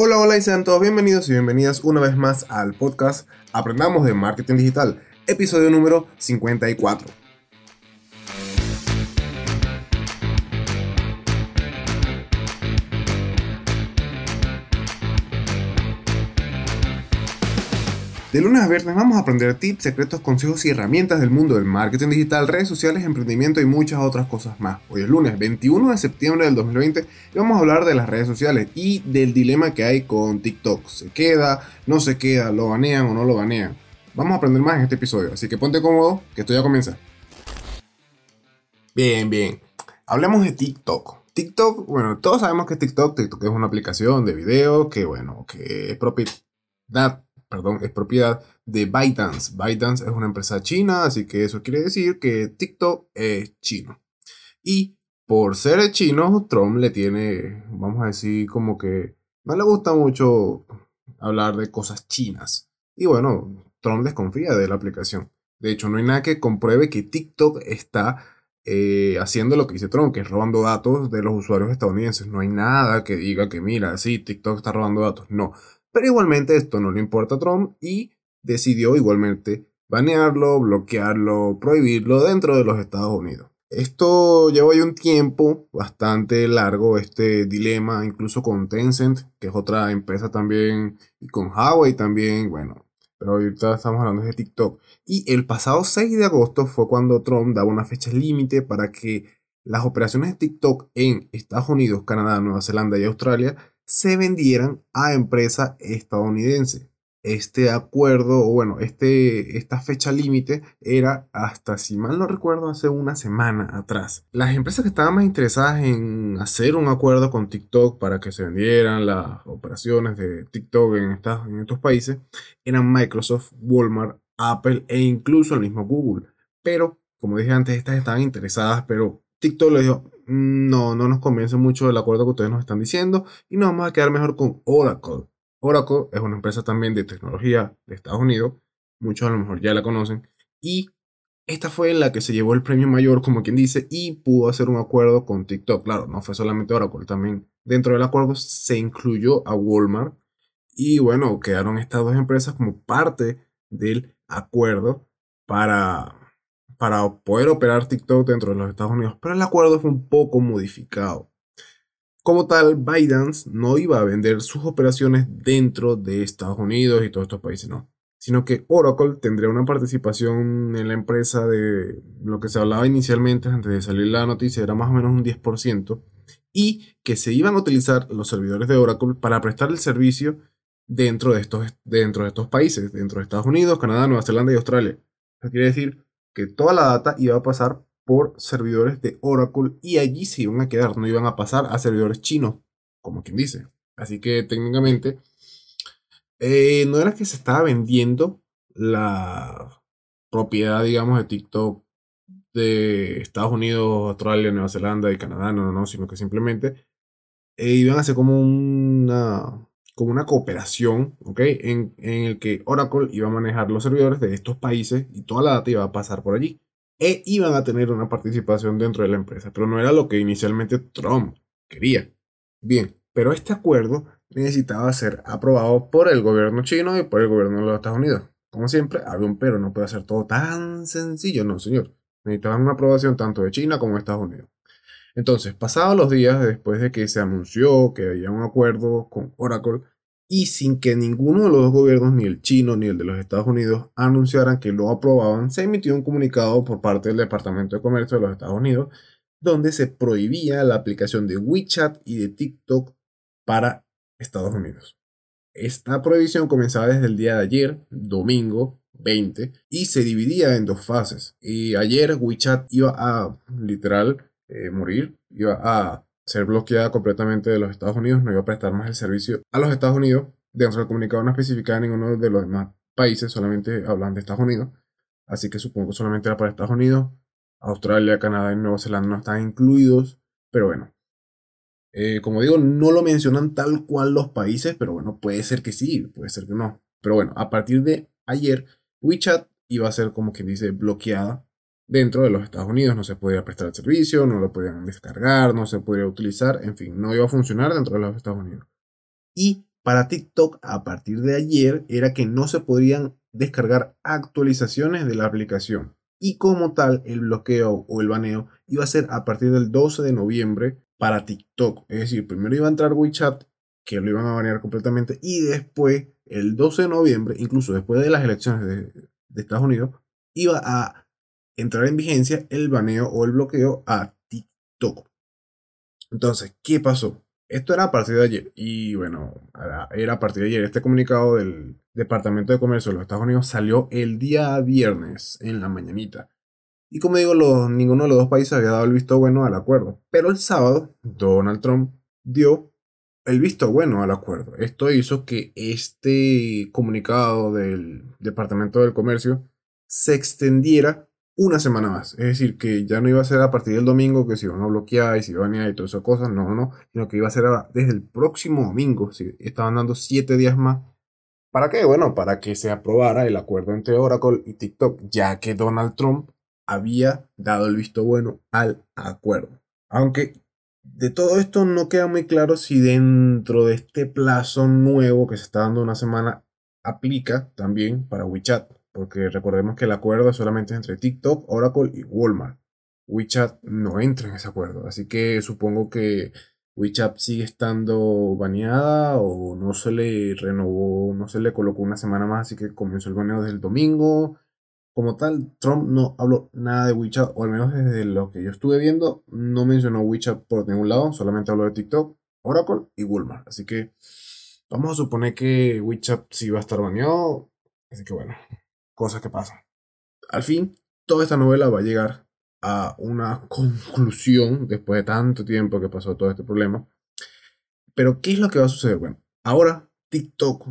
Hola, hola y sean todos bienvenidos y bienvenidas una vez más al podcast Aprendamos de Marketing Digital, episodio número 54. De lunes a viernes vamos a aprender tips, secretos, consejos y herramientas del mundo del marketing digital, redes sociales, emprendimiento y muchas otras cosas más. Hoy es lunes 21 de septiembre del 2020 y vamos a hablar de las redes sociales y del dilema que hay con TikTok. ¿Se queda? ¿No se queda? ¿Lo banean o no lo banean? Vamos a aprender más en este episodio, así que ponte cómodo que esto ya comienza. Bien, bien. Hablemos de TikTok. TikTok, bueno, todos sabemos que TikTok, TikTok es una aplicación de video que, bueno, que es propiedad perdón, es propiedad de ByteDance. ByteDance es una empresa china, así que eso quiere decir que TikTok es chino. Y por ser chino, Trump le tiene, vamos a decir, como que no le gusta mucho hablar de cosas chinas. Y bueno, Trump desconfía de la aplicación. De hecho, no hay nada que compruebe que TikTok está eh, haciendo lo que dice Trump, que es robando datos de los usuarios estadounidenses. No hay nada que diga que, mira, sí, TikTok está robando datos. No. Pero igualmente esto no le importa a Trump y decidió igualmente banearlo, bloquearlo, prohibirlo dentro de los Estados Unidos. Esto lleva ya un tiempo bastante largo, este dilema, incluso con Tencent, que es otra empresa también, y con Huawei también, bueno, pero ahorita estamos hablando de TikTok. Y el pasado 6 de agosto fue cuando Trump daba una fecha límite para que las operaciones de TikTok en Estados Unidos, Canadá, Nueva Zelanda y Australia se vendieran a empresa estadounidense. Este acuerdo, o bueno, este, esta fecha límite era hasta, si mal no recuerdo, hace una semana atrás. Las empresas que estaban más interesadas en hacer un acuerdo con TikTok para que se vendieran las operaciones de TikTok en, en estos países eran Microsoft, Walmart, Apple e incluso el mismo Google. Pero, como dije antes, estas estaban interesadas, pero TikTok le dijo, no, no nos convence mucho el acuerdo que ustedes nos están diciendo y nos vamos a quedar mejor con Oracle. Oracle es una empresa también de tecnología de Estados Unidos, muchos a lo mejor ya la conocen, y esta fue la que se llevó el premio mayor, como quien dice, y pudo hacer un acuerdo con TikTok. Claro, no fue solamente Oracle, también dentro del acuerdo se incluyó a Walmart, y bueno, quedaron estas dos empresas como parte del acuerdo para para poder operar TikTok dentro de los Estados Unidos, pero el acuerdo fue un poco modificado. Como tal, ByteDance no iba a vender sus operaciones dentro de Estados Unidos y todos estos países, no. Sino que Oracle tendría una participación en la empresa de lo que se hablaba inicialmente antes de salir la noticia, era más o menos un 10%, y que se iban a utilizar los servidores de Oracle para prestar el servicio dentro de estos, dentro de estos países, dentro de Estados Unidos, Canadá, Nueva Zelanda y Australia. Eso quiere decir que toda la data iba a pasar por servidores de Oracle y allí se iban a quedar, no iban a pasar a servidores chinos, como quien dice. Así que técnicamente eh, no era que se estaba vendiendo la propiedad, digamos, de TikTok de Estados Unidos, Australia, Nueva Zelanda y Canadá, no, no, no, sino que simplemente eh, iban a ser como una como una cooperación, ¿ok? En, el que Oracle iba a manejar los servidores de estos países y toda la data iba a pasar por allí. E iban a tener una participación dentro de la empresa, pero no era lo que inicialmente Trump quería. Bien, pero este acuerdo necesitaba ser aprobado por el gobierno chino y por el gobierno de los Estados Unidos. Como siempre, había un pero, no puede ser todo tan sencillo, no, señor. Necesitaban una aprobación tanto de China como de Estados Unidos. Entonces, pasados los días después de que se anunció que había un acuerdo con Oracle y sin que ninguno de los dos gobiernos, ni el chino ni el de los Estados Unidos, anunciaran que lo aprobaban, se emitió un comunicado por parte del Departamento de Comercio de los Estados Unidos donde se prohibía la aplicación de WeChat y de TikTok para Estados Unidos. Esta prohibición comenzaba desde el día de ayer, domingo 20, y se dividía en dos fases. Y ayer WeChat iba a literal eh, morir, iba a ser bloqueada completamente de los Estados Unidos, no iba a prestar más el servicio a los Estados Unidos. Dentro del comunicado no especificaba ninguno de los demás países, solamente hablan de Estados Unidos. Así que supongo que solamente era para Estados Unidos. Australia, Canadá y Nueva Zelanda no están incluidos. Pero bueno. Eh, como digo, no lo mencionan tal cual los países, pero bueno, puede ser que sí, puede ser que no. Pero bueno, a partir de ayer, WeChat iba a ser como quien dice bloqueada dentro de los Estados Unidos. No se podía prestar el servicio, no lo podían descargar, no se podía utilizar, en fin, no iba a funcionar dentro de los Estados Unidos. Y para TikTok a partir de ayer era que no se podrían descargar actualizaciones de la aplicación. Y como tal, el bloqueo o el baneo iba a ser a partir del 12 de noviembre para TikTok. Es decir, primero iba a entrar WeChat, que lo iban a banear completamente, y después, el 12 de noviembre, incluso después de las elecciones de, de Estados Unidos, iba a entrar en vigencia el baneo o el bloqueo a TikTok. Entonces, ¿qué pasó? Esto era a partir de ayer. Y bueno, era a partir de ayer. Este comunicado del Departamento de Comercio de los Estados Unidos salió el día viernes en la mañanita. Y como digo, ninguno de los dos países había dado el visto bueno al acuerdo. Pero el sábado, Donald Trump dio el visto bueno al acuerdo. Esto hizo que este comunicado del Departamento del Comercio se extendiera una semana más. Es decir, que ya no iba a ser a partir del domingo que se iban a bloquear y se iban a y todas esas cosas. No, no, sino que iba a ser desde el próximo domingo. Si estaban dando siete días más. ¿Para qué? Bueno, para que se aprobara el acuerdo entre Oracle y TikTok, ya que Donald Trump había dado el visto bueno al acuerdo. Aunque de todo esto no queda muy claro si dentro de este plazo nuevo que se está dando una semana aplica también para WeChat porque recordemos que el acuerdo solamente es entre TikTok, Oracle y Walmart. WeChat no entra en ese acuerdo, así que supongo que WeChat sigue estando baneada o no se le renovó, no se le colocó una semana más, así que comenzó el baneo desde el domingo. Como tal, Trump no habló nada de WeChat, o al menos desde lo que yo estuve viendo, no mencionó WeChat por ningún lado, solamente habló de TikTok, Oracle y Walmart. Así que vamos a suponer que WeChat sí va a estar baneado, así que bueno, cosas que pasan. Al fin, toda esta novela va a llegar a una conclusión después de tanto tiempo que pasó todo este problema. Pero, ¿qué es lo que va a suceder? Bueno, ahora TikTok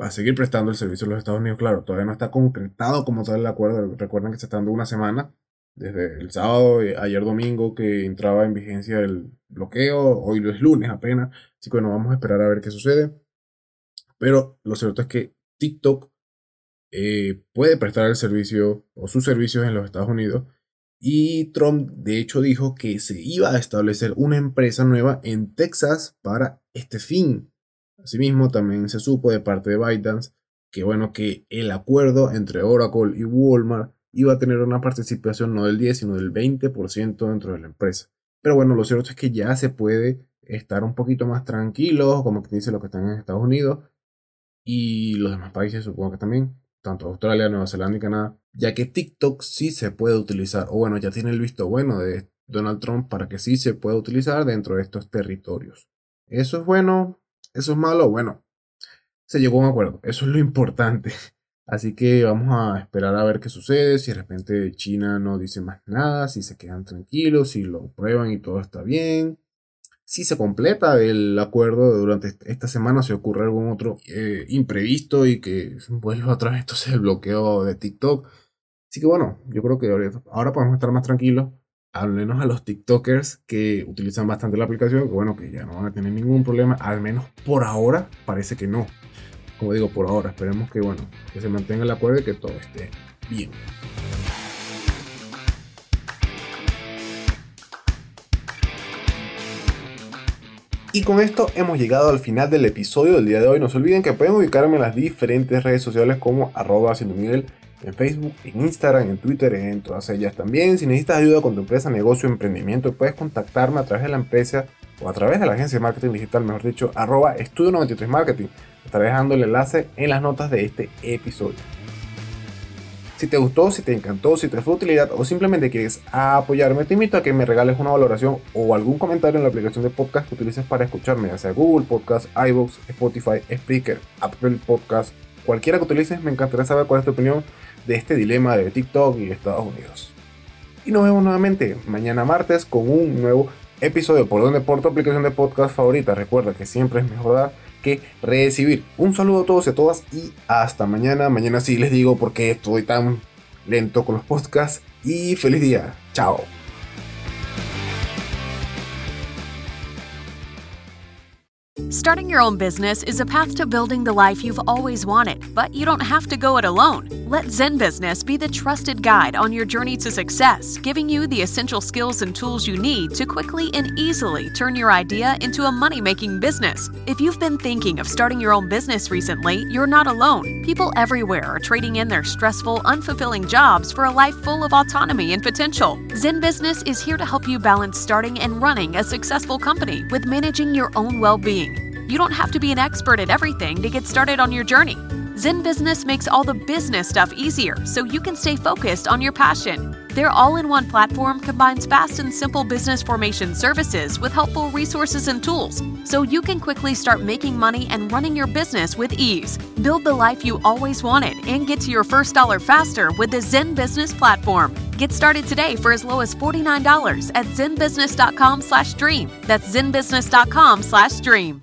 va a seguir prestando el servicio a los Estados Unidos. Claro, todavía no está concretado como tal el acuerdo. Recuerden que se está dando una semana, desde el sábado, ayer domingo, que entraba en vigencia el bloqueo. Hoy es lunes apenas. Así que bueno, vamos a esperar a ver qué sucede. Pero lo cierto es que TikTok eh, puede prestar el servicio o sus servicios en los Estados Unidos. Y Trump de hecho dijo que se iba a establecer una empresa nueva en Texas para este fin. Asimismo, también se supo de parte de ByteDance que bueno, que el acuerdo entre Oracle y Walmart iba a tener una participación no del 10, sino del 20% dentro de la empresa. Pero bueno, lo cierto es que ya se puede estar un poquito más tranquilo, como que dice los que están en Estados Unidos y los demás países supongo que también tanto Australia, Nueva Zelanda y Canadá, ya que TikTok sí se puede utilizar, o bueno, ya tiene el visto bueno de Donald Trump para que sí se pueda utilizar dentro de estos territorios. ¿Eso es bueno? ¿Eso es malo? Bueno, se llegó a un acuerdo, eso es lo importante. Así que vamos a esperar a ver qué sucede, si de repente China no dice más nada, si se quedan tranquilos, si lo prueban y todo está bien si se completa el acuerdo durante esta semana, si ocurre algún otro eh, imprevisto y que vuelva otra vez entonces el bloqueo de TikTok. Así que bueno, yo creo que ahora podemos estar más tranquilos, al menos a los TikTokers que utilizan bastante la aplicación, que bueno, que ya no van a tener ningún problema, al menos por ahora parece que no. Como digo, por ahora, esperemos que bueno, que se mantenga el acuerdo y que todo esté bien. Y con esto hemos llegado al final del episodio del día de hoy. No se olviden que pueden ubicarme en las diferentes redes sociales como arroba Miguel en Facebook, en Instagram, en Twitter, en todas ellas también. Si necesitas ayuda con tu empresa, negocio, emprendimiento, puedes contactarme a través de la empresa o a través de la agencia de marketing digital, mejor dicho, arroba estudio 93 marketing. Estaré dejando el enlace en las notas de este episodio. Si te gustó, si te encantó, si te fue de utilidad o simplemente quieres apoyarme, te invito a que me regales una valoración o algún comentario en la aplicación de podcast que utilices para escucharme, ya sea Google Podcast, iVoox, Spotify, Spreaker, Apple Podcast, cualquiera que utilices, me encantaría saber cuál es tu opinión de este dilema de TikTok y Estados Unidos. Y nos vemos nuevamente mañana martes con un nuevo episodio por donde por tu aplicación de podcast favorita. Recuerda que siempre es mejor dar que recibir. Un saludo a todos y a todas y hasta mañana. Mañana sí les digo por qué estoy tan lento con los podcasts. Y feliz día. Chao. Starting your own business is a path to building the life you've always wanted, but you don't have to go it alone. Let Zen Business be the trusted guide on your journey to success, giving you the essential skills and tools you need to quickly and easily turn your idea into a money making business. If you've been thinking of starting your own business recently, you're not alone. People everywhere are trading in their stressful, unfulfilling jobs for a life full of autonomy and potential. Zen Business is here to help you balance starting and running a successful company with managing your own well being. You don't have to be an expert at everything to get started on your journey. Zen Business makes all the business stuff easier so you can stay focused on your passion. Their all in one platform combines fast and simple business formation services with helpful resources and tools so you can quickly start making money and running your business with ease. Build the life you always wanted and get to your first dollar faster with the Zen Business platform. Get started today for as low as $49 at zenbusiness.com slash dream. That's zenbusiness.com slash dream.